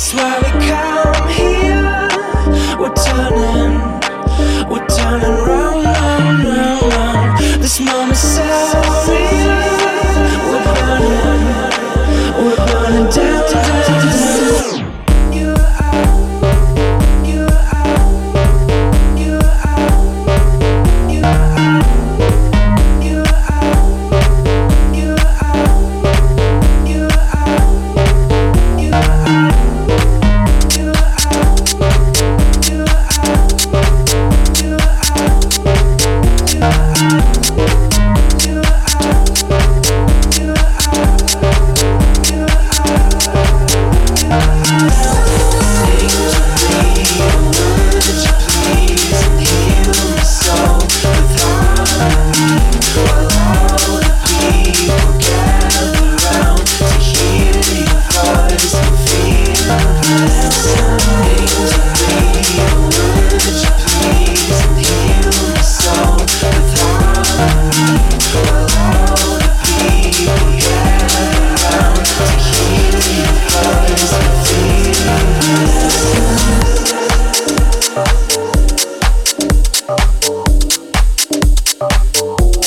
That's why we come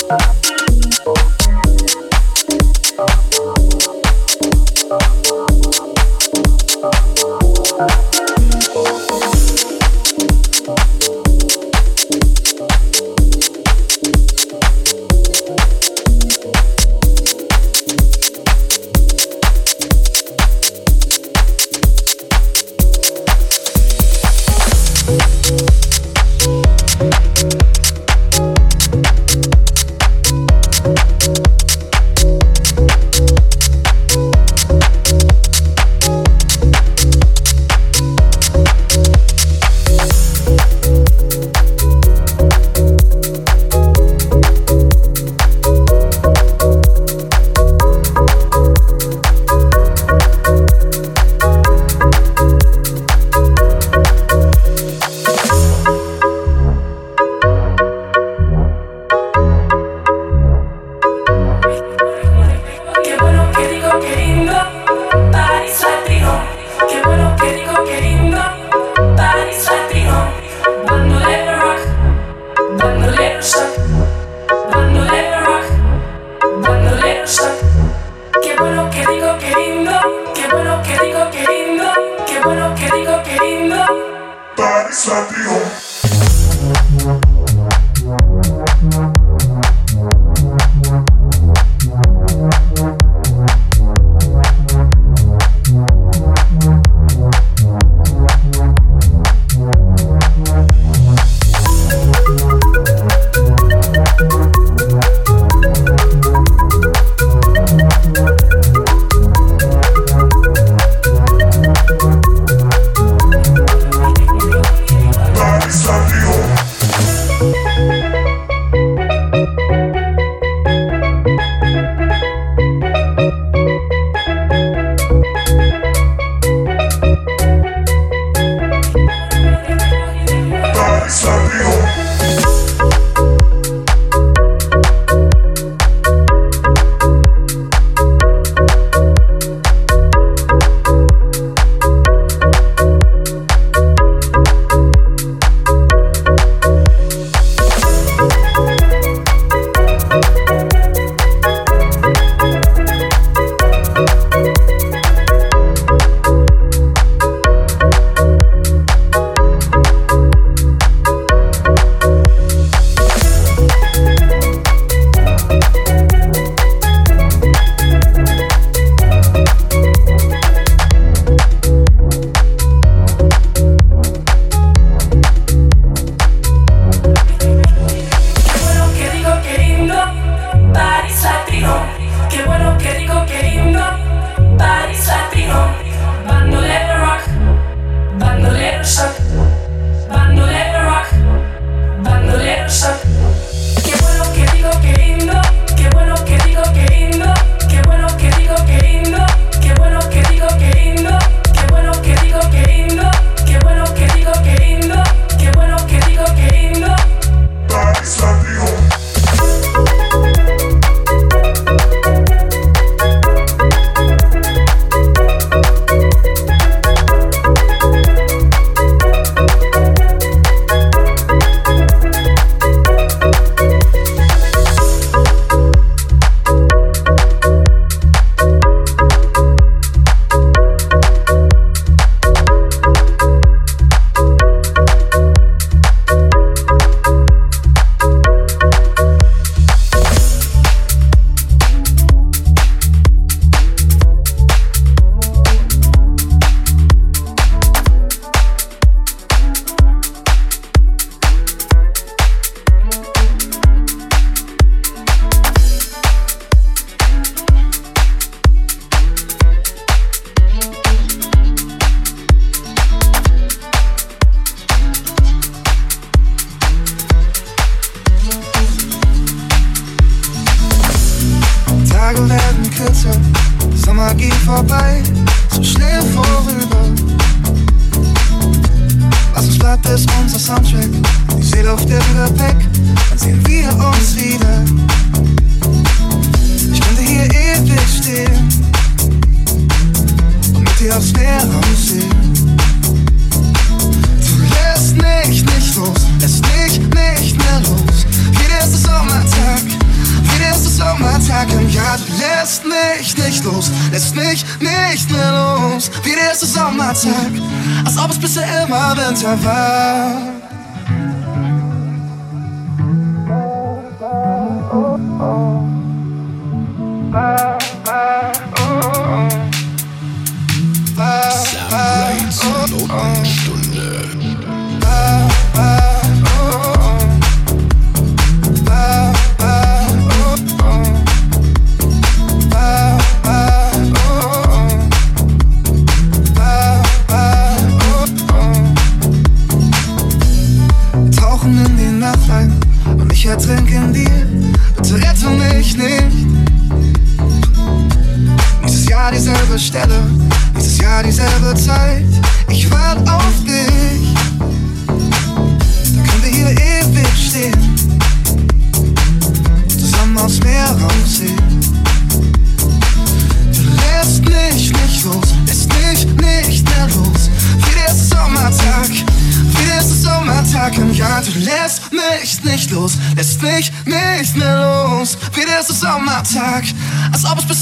Qué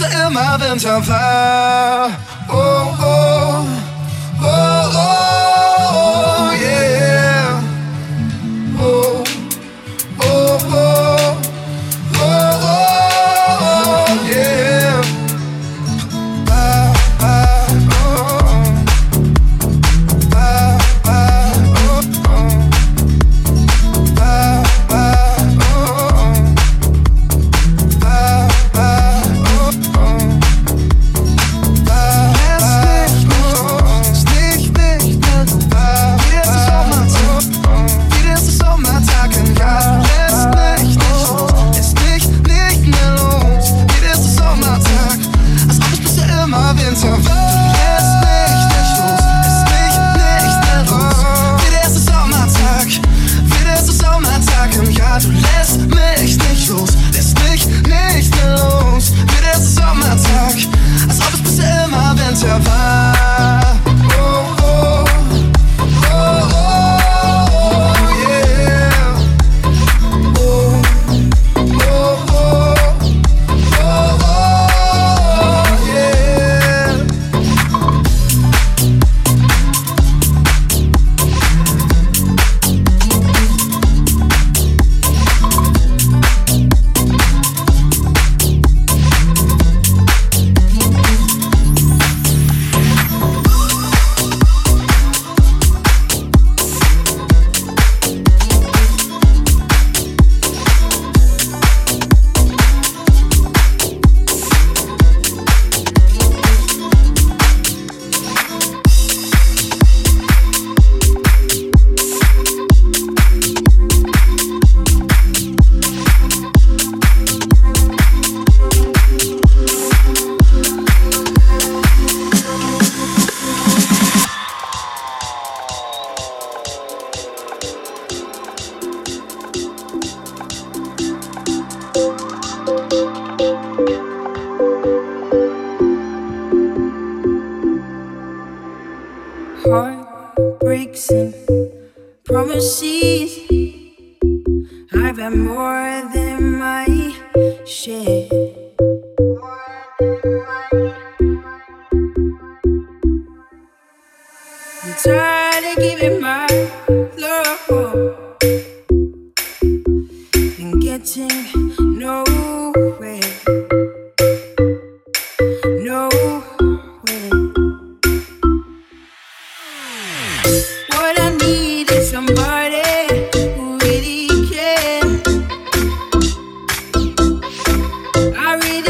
bisher immer Winter. Oh, oh,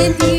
te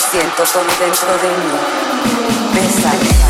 siento todo dentro de mí. Bésame.